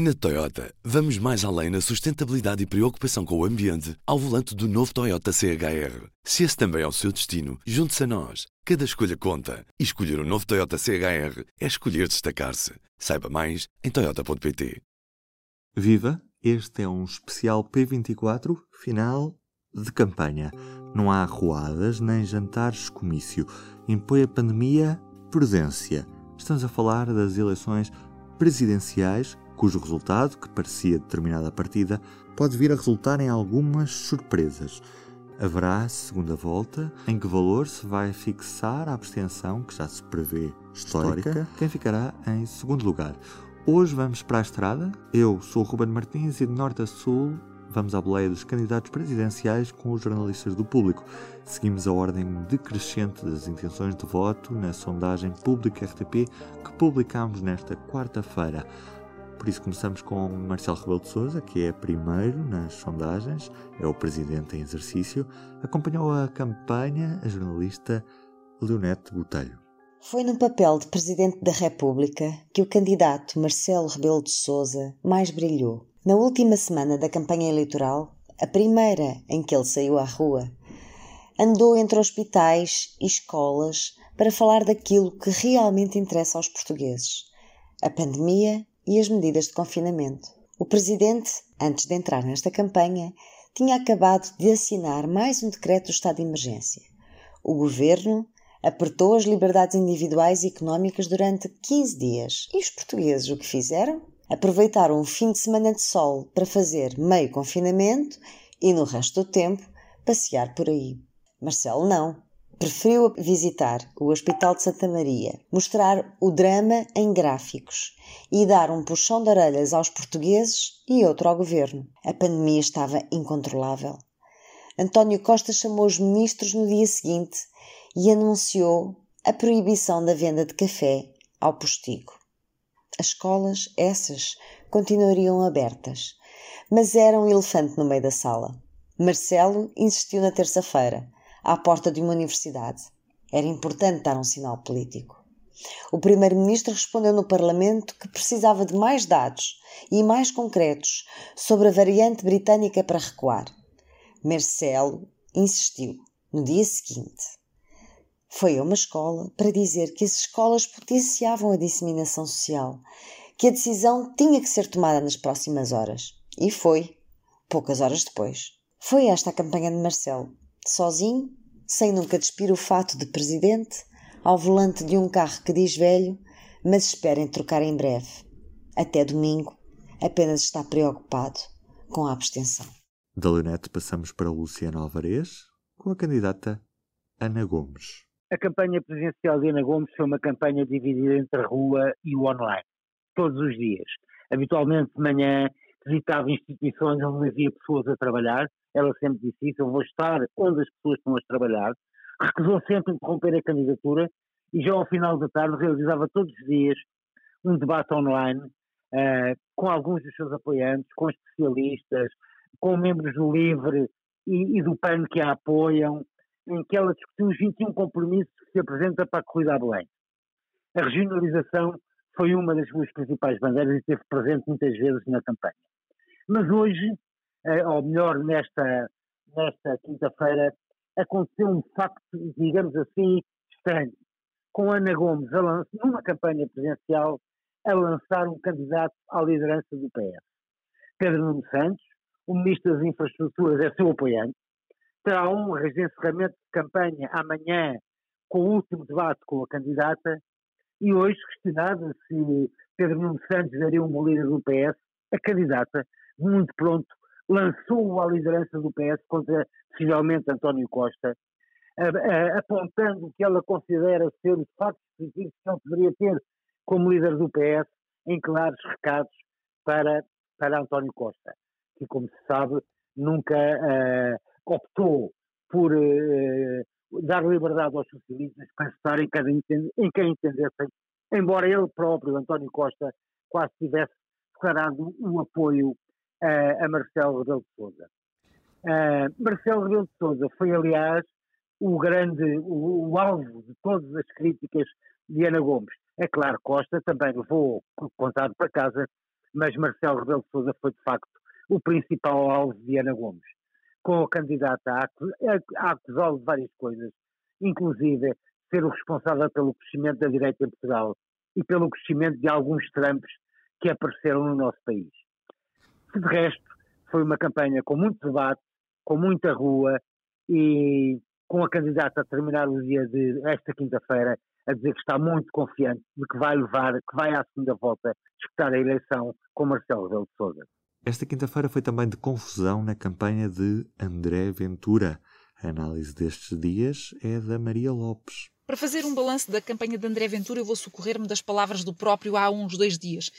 Na Toyota, vamos mais além na sustentabilidade e preocupação com o ambiente ao volante do novo Toyota CHR. Se esse também é o seu destino, junte-se a nós. Cada escolha conta. E escolher o um novo Toyota CHR é escolher destacar-se. Saiba mais em Toyota.pt. Viva! Este é um especial P24, final de campanha. Não há arruadas nem jantares comício. Impõe a pandemia prudência. Estamos a falar das eleições presidenciais cujo resultado, que parecia determinada a partida, pode vir a resultar em algumas surpresas. Haverá segunda volta, em que valor se vai fixar a abstenção, que já se prevê histórica, histórica, quem ficará em segundo lugar. Hoje vamos para a estrada. Eu sou o Ruben Martins e de norte a sul vamos à boleia dos candidatos presidenciais com os jornalistas do público. Seguimos a ordem decrescente das intenções de voto na sondagem Público RTP que publicámos nesta quarta-feira. Por isso começamos com Marcelo Rebelo de Sousa, que é primeiro nas sondagens, é o presidente em exercício. Acompanhou a campanha a jornalista Leonete Botelho. Foi no papel de Presidente da República que o candidato Marcelo Rebelo de Sousa mais brilhou. Na última semana da campanha eleitoral, a primeira em que ele saiu à rua, andou entre hospitais e escolas para falar daquilo que realmente interessa aos portugueses: a pandemia e as medidas de confinamento. O presidente, antes de entrar nesta campanha, tinha acabado de assinar mais um decreto do estado de emergência. O governo apertou as liberdades individuais e económicas durante 15 dias. E os portugueses o que fizeram? Aproveitaram um fim de semana de sol para fazer meio confinamento e no resto do tempo passear por aí. Marcelo não preferiu visitar o Hospital de Santa Maria, mostrar o drama em gráficos e dar um puxão de orelhas aos portugueses e outro ao governo. A pandemia estava incontrolável. António Costa chamou os ministros no dia seguinte e anunciou a proibição da venda de café ao postigo. As escolas, essas, continuariam abertas, mas era um elefante no meio da sala. Marcelo insistiu na terça-feira à porta de uma universidade. Era importante dar um sinal político. O primeiro-ministro respondeu no Parlamento que precisava de mais dados e mais concretos sobre a variante britânica para recuar. Marcelo insistiu no dia seguinte. Foi a uma escola para dizer que as escolas potenciavam a disseminação social, que a decisão tinha que ser tomada nas próximas horas. E foi, poucas horas depois. Foi esta a campanha de Marcelo, sozinho sem nunca despir o fato de presidente, ao volante de um carro que diz velho, mas espera em trocar em breve. Até domingo, apenas está preocupado com a abstenção. Da Leonete passamos para Luciano Alvarez, com a candidata Ana Gomes. A campanha presidencial de Ana Gomes foi uma campanha dividida entre a rua e o online, todos os dias. Habitualmente de manhã visitava instituições onde havia pessoas a trabalhar, ela sempre disse isso, eu vou estar onde as pessoas estão a trabalhar, recusou sempre interromper a candidatura e já ao final da tarde realizava todos os dias um debate online uh, com alguns dos seus apoiantes, com especialistas, com membros do LIVRE e, e, do PAN que a apoiam, em que ela discutiu os 21 compromissos que se apresenta para a corrida a Belém. A regionalização foi uma das suas principais bandeiras e esteve presente muitas vezes na campanha. Mas hoje ou melhor, nesta, nesta quinta-feira, aconteceu um facto, digamos assim, estranho. Com Ana Gomes, numa campanha presidencial, a lançar um candidato à liderança do PS. Pedro Nuno Santos, o Ministro das Infraestruturas, é seu apoiante, terá honras de encerramento de campanha amanhã com o último debate com a candidata e hoje, questionada se Pedro Nuno Santos daria um líder do PS, a candidata, muito pronto, lançou-o à liderança do PS contra, possivelmente, António Costa, apontando o que ela considera ser os factos positivos que ele poderia ter como líder do PS, em claros recados para, para António Costa, que, como se sabe, nunca uh, optou por uh, dar liberdade aos socialistas para estar em, cada, em quem entendessem, embora ele próprio, António Costa, quase tivesse declarado um apoio uh, a Marcelo Rebelo de Sousa. Uh, Marcelo Rebelo de Sousa foi, aliás, o grande, o, o, alvo de todas as críticas de Ana Gomes. É claro, Costa também levou contado para casa, mas Marcelo Rebelo de Sousa foi de facto o principal alvo de Ana Gomes, com a candidata a, a acusá-lo de várias coisas, inclusive ser o responsável pelo crescimento da direita em Portugal e pelo crescimento de alguns Trumps que apareceram no nosso país. De resto, foi uma campanha com muito debate, com muita rua e com a candidata a terminar o dia de esta quinta-feira a dizer que está muito confiante de que vai levar, que vai à segunda volta disputar a eleição com Marcelo Rebelo de Sousa. Esta quinta-feira foi também de confusão na campanha de André Ventura. A análise destes dias é da Maria Lopes. Para fazer um balanço da campanha de André Ventura, eu vou socorrer-me das palavras do próprio há uns dois dias.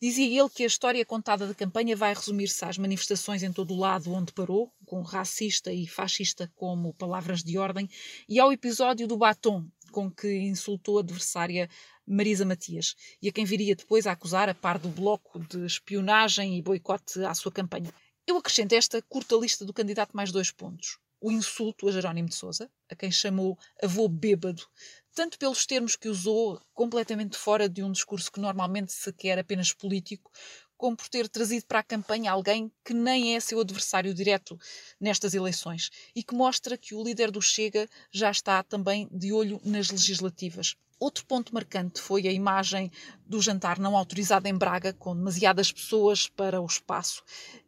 Dizia ele que a história contada da campanha vai resumir-se às manifestações em todo o lado onde parou, com racista e fascista como palavras de ordem, e ao episódio do batom, com que insultou a adversária Marisa Matias, e a quem viria depois a acusar a par do bloco de espionagem e boicote à sua campanha. Eu acrescento esta curta lista do candidato mais dois pontos o insulto a Jerónimo de Sousa, a quem chamou avô bêbado, tanto pelos termos que usou, completamente fora de um discurso que normalmente se quer apenas político, como por ter trazido para a campanha alguém que nem é seu adversário direto nestas eleições e que mostra que o líder do Chega já está também de olho nas legislativas. Outro ponto marcante foi a imagem do jantar não autorizado em Braga, com demasiadas pessoas para o espaço,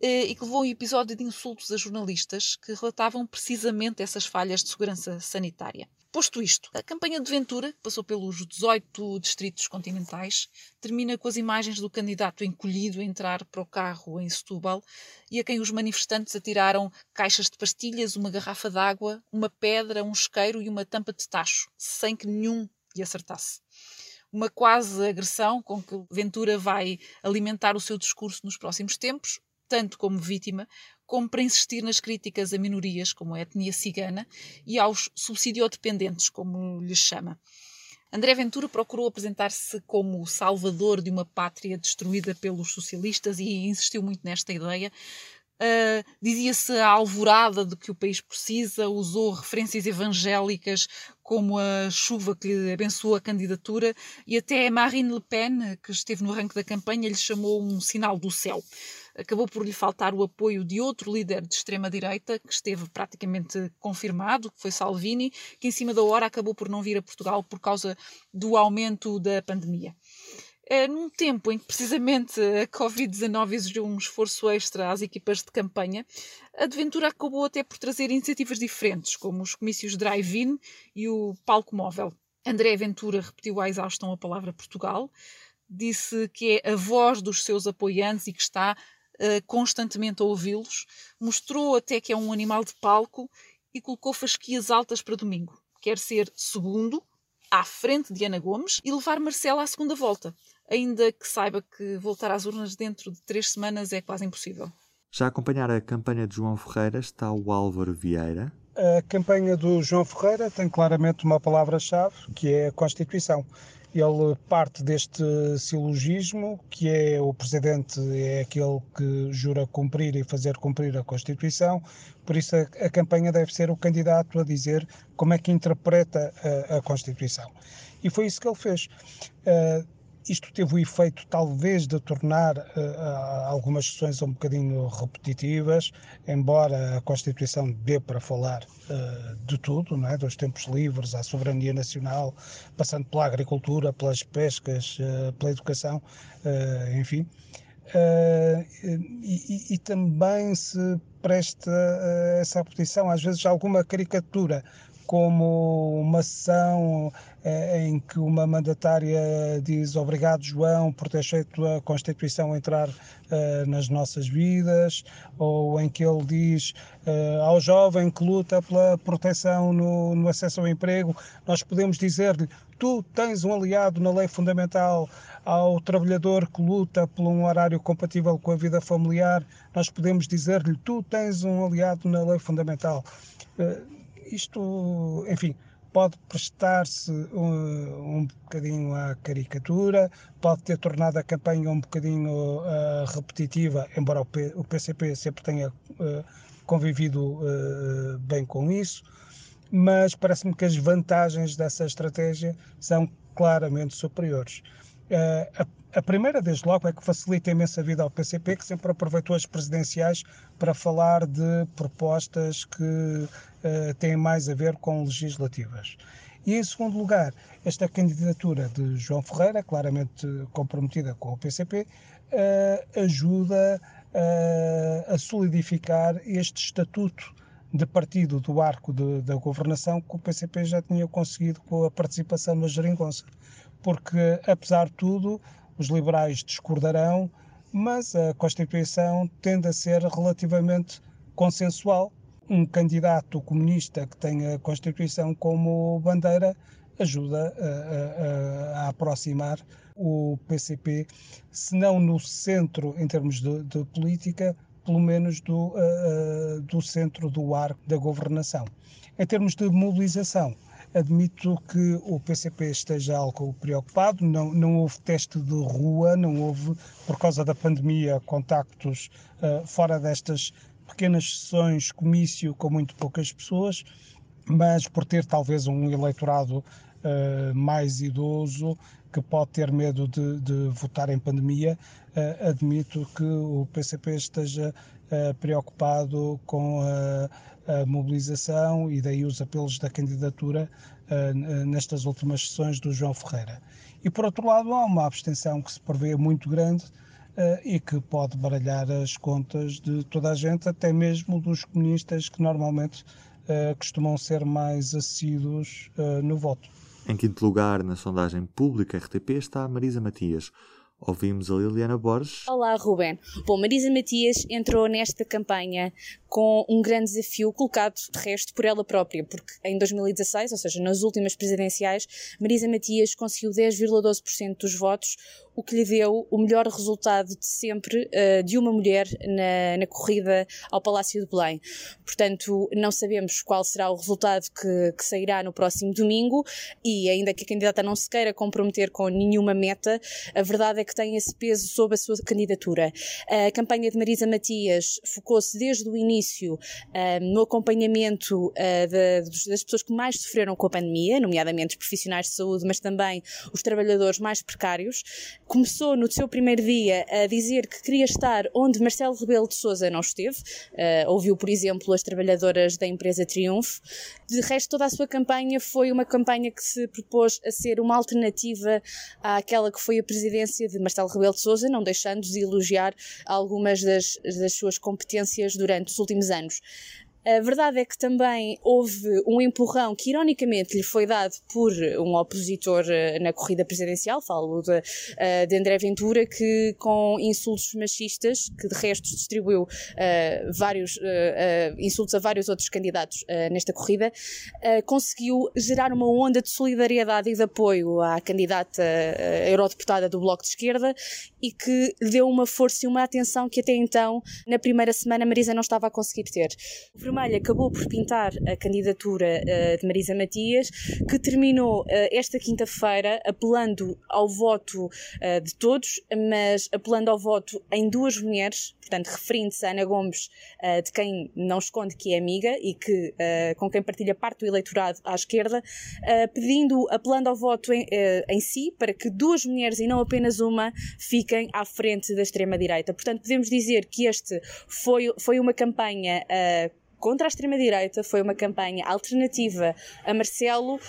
eh, e que levou a um episódio de insultos a jornalistas que relatavam precisamente essas falhas de segurança sanitária. Posto isto, a campanha de Ventura, que passou pelos 18 distritos continentais, termina com as imagens do candidato encolhido a entrar para o carro em Setúbal e a quem os manifestantes atiraram caixas de pastilhas, uma garrafa de água, uma pedra, um isqueiro e uma tampa de tacho, sem que nenhum e acertasse. Uma quase agressão com que Ventura vai alimentar o seu discurso nos próximos tempos, tanto como vítima, como para insistir nas críticas a minorias, como a etnia cigana, e aos subsidiodependentes, como lhes chama. André Ventura procurou apresentar-se como o salvador de uma pátria destruída pelos socialistas e insistiu muito nesta ideia, Uh, Dizia-se a alvorada de que o país precisa, usou referências evangélicas como a chuva que lhe abençoou a candidatura e até Marine Le Pen, que esteve no ranking da campanha, lhe chamou um sinal do céu. Acabou por lhe faltar o apoio de outro líder de extrema-direita, que esteve praticamente confirmado, que foi Salvini, que em cima da hora acabou por não vir a Portugal por causa do aumento da pandemia. É, num tempo em que precisamente a Covid-19 exigiu um esforço extra às equipas de campanha, a Aventura acabou até por trazer iniciativas diferentes, como os comícios drive-in e o palco móvel. André Ventura repetiu à exaustão a palavra Portugal, disse que é a voz dos seus apoiantes e que está uh, constantemente a ouvi-los, mostrou até que é um animal de palco e colocou fasquias altas para domingo. Quer ser segundo, à frente de Ana Gomes e levar Marcela à segunda volta ainda que saiba que voltar às urnas dentro de três semanas é quase impossível. Já a acompanhar a campanha de João Ferreira está o Álvaro Vieira. A campanha do João Ferreira tem claramente uma palavra-chave, que é a Constituição. Ele parte deste silogismo, que é o Presidente é aquele que jura cumprir e fazer cumprir a Constituição, por isso a, a campanha deve ser o candidato a dizer como é que interpreta a, a Constituição. E foi isso que ele fez. Uh, isto teve o efeito, talvez, de tornar uh, algumas sessões um bocadinho repetitivas, embora a Constituição dê para falar uh, de tudo, não é? dos tempos livres à soberania nacional, passando pela agricultura, pelas pescas, uh, pela educação, enfim. E, e, também se presta essa repetição, às vezes, alguma caricatura como uma sessão eh, em que uma mandatária diz obrigado João por ter feito a Constituição entrar eh, nas nossas vidas, ou em que ele diz eh, ao jovem que luta pela proteção no, no acesso ao emprego, nós podemos dizer-lhe tu tens um aliado na lei fundamental ao trabalhador que luta por um horário compatível com a vida familiar, nós podemos dizer-lhe tu tens um aliado na lei fundamental. Isto, enfim, pode prestar-se um, um bocadinho à caricatura, pode ter tornado a campanha um bocadinho uh, repetitiva, embora o, P, o, PCP sempre tenha uh, convivido uh, bem com isso, mas parece-me que as vantagens dessa estratégia são claramente superiores. A, A primeira, desde logo, é que facilita imensa vida ao PCP, que sempre aproveitou as presidenciais para falar de propostas que uh, têm mais a ver com legislativas. E, em segundo lugar, esta candidatura de João Ferreira, claramente comprometida com o PCP, uh, eh, ajuda uh, a solidificar este estatuto de partido do arco de, da governação que o PCP já tinha conseguido com a participação na geringonça. Porque, apesar de tudo, os liberais discordarão, mas a Constituição tende a ser relativamente consensual. Um candidato comunista que tenha a Constituição como bandeira ajuda a, a, a aproximar o PCP, se não no centro em termos de, de política, pelo menos do, uh, do centro do arco da governação. Em termos de mobilização, Admito que o PCP esteja algo preocupado, não, não houve teste de rua, não houve, por causa da pandemia, contactos uh, fora destas pequenas sessões, comício com muito poucas pessoas, mas por ter talvez um eleitorado uh, mais idoso que pode ter medo de, de votar em pandemia, uh, admito que o PCP esteja preocupado com a a mobilização e daí os apelos da candidatura uh, nestas últimas sessões do João Ferreira. E por outro lado, há uma abstenção que se prevê muito grande uh, e que pode baralhar as contas de toda a gente, até mesmo dos comunistas que normalmente uh, costumam ser mais assíduos no voto. Em quinto lugar, na sondagem pública RTP, está Marisa Matias. Ouvimos a Liliana Borges. Olá, Ruben. Bom, Marisa Matias entrou nesta campanha com um grande desafio colocado, de resto, por ela própria, porque em 2016, ou seja, nas últimas presidenciais, Marisa Matias conseguiu 10,12% dos votos, o que lhe deu o melhor resultado de sempre uh, de uma mulher na, na, corrida ao Palácio de Belém. Portanto, não sabemos qual será o resultado que, que, sairá no próximo domingo e, ainda que a candidata não se queira comprometer com nenhuma meta, a verdade é que tem esse peso sob a sua candidatura. A campanha de Marisa Matias focou-se desde o início uh, no acompanhamento de, das pessoas que mais sofreram com a pandemia, nomeadamente os profissionais de saúde, mas também os trabalhadores mais precários começou no seu primeiro dia a dizer que queria estar onde Marcelo Rebelo de Sousa não esteve. Uh, ouviu, por exemplo, as trabalhadoras da empresa Triunfo. De resto, toda a sua campanha foi uma campanha que se propôs a ser uma alternativa àquela que foi a presidência de Marcelo Rebelo de Sousa, não deixando de elogiar algumas das, das suas competências durante os últimos anos. A verdade é que também houve um empurrão que, ironicamente, lhe foi dado por um opositor eh, na corrida presidencial, falo de, eh, de André Ventura, que com insultos machistas, que de resto distribuiu uh, vários uh, uh, insultos a vários outros candidatos nesta corrida, conseguiu gerar uma onda de solidariedade e de apoio à candidata eurodeputada do Bloco de Esquerda e que deu uma força e uma atenção que até então, na primeira semana, Marisa não estava a conseguir ter. Vermelho acabou por pintar a candidatura uh, de Marisa Matias, que terminou uh, esta quinta-feira apelando ao voto uh, de todos, mas apelando ao voto em duas mulheres, portanto, referindo-se a Ana Gomes, de quem não esconde que é amiga e que, com quem partilha parte do eleitorado à esquerda, pedindo, apelando ao voto em, em si, para que duas mulheres e não apenas uma fiquem à frente da extrema-direita. Portanto, podemos dizer que este foi, foi uma campanha. Uh, contra a extrema-direita, foi uma campanha alternativa a Marcelo,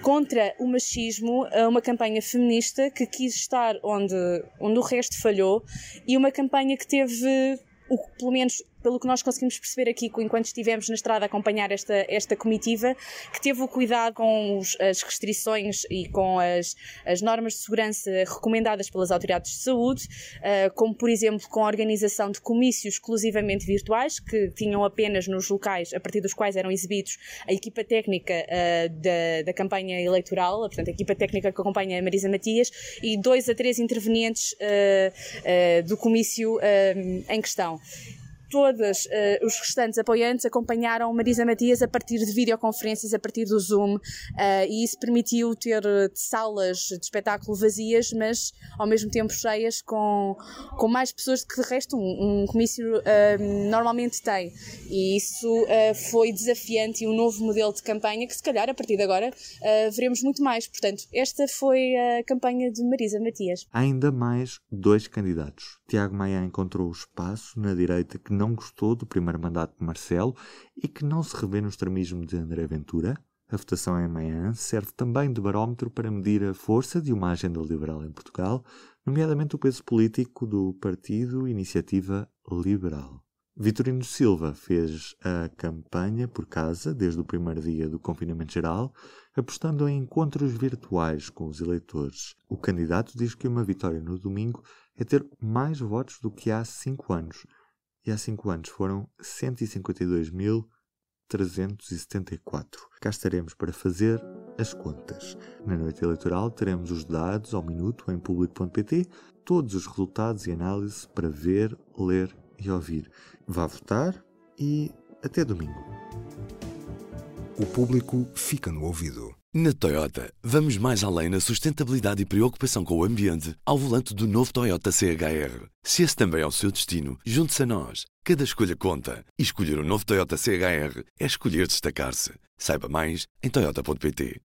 contra o machismo, uma campanha feminista que quis estar onde, onde o resto falhou e uma campanha que teve, o, pelo menos pelo que nós conseguimos perceber aqui enquanto estivemos na estrada a acompanhar esta, esta comitiva, que teve o cuidado com os, as restrições e com as, as normas de segurança recomendadas pelas autoridades de saúde, uh, como por exemplo com a organização de comícios exclusivamente virtuais, que tinham apenas nos locais a partir dos quais eram exibidos a equipa técnica uh, da, da campanha eleitoral, portanto a equipa técnica que acompanha a Marisa Matias, e dois a três intervenientes uh, do comício em questão. Todos uh, os restantes apoiantes acompanharam Marisa Matias a partir de videoconferências, a partir do Zoom, uh, e isso permitiu ter salas de espetáculo vazias, mas ao mesmo tempo cheias, com, com mais pessoas que de resto um, um comício uh, normalmente tem. E isso foi desafiante e um novo modelo de campanha que, se calhar, a partir de agora, veremos muito mais. Portanto, esta foi a campanha de Marisa Matias. Ainda mais dois candidatos. Tiago Maia encontrou o espaço na direita que não gostou do primeiro mandato de Marcelo e que não se revê no extremismo de André Ventura. A votação em amanhã serve também de barómetro para medir a força de uma agenda liberal em Portugal, nomeadamente o peso político do Partido Iniciativa Liberal. Vitorino Silva fez a campanha por casa desde o primeiro dia do confinamento geral, apostando em encontros virtuais com os eleitores. O candidato diz que uma vitória no domingo é ter mais votos do que há cinco anos. E há cinco anos foram 152.374. Cá estaremos para fazer as contas. Na noite eleitoral teremos os dados ao minuto em público.pt, todos os resultados e análises para ver, ler e ouvir. Vá votar e até domingo. O público fica no ouvido. Na Toyota, vamos mais além na sustentabilidade e preocupação com o ambiente ao volante do novo Toyota CHR. Se esse também é o seu destino, junte-se a nós. Cada escolha conta. E escolher o um novo Toyota CHR é escolher destacar-se. Saiba mais em Toyota.pt.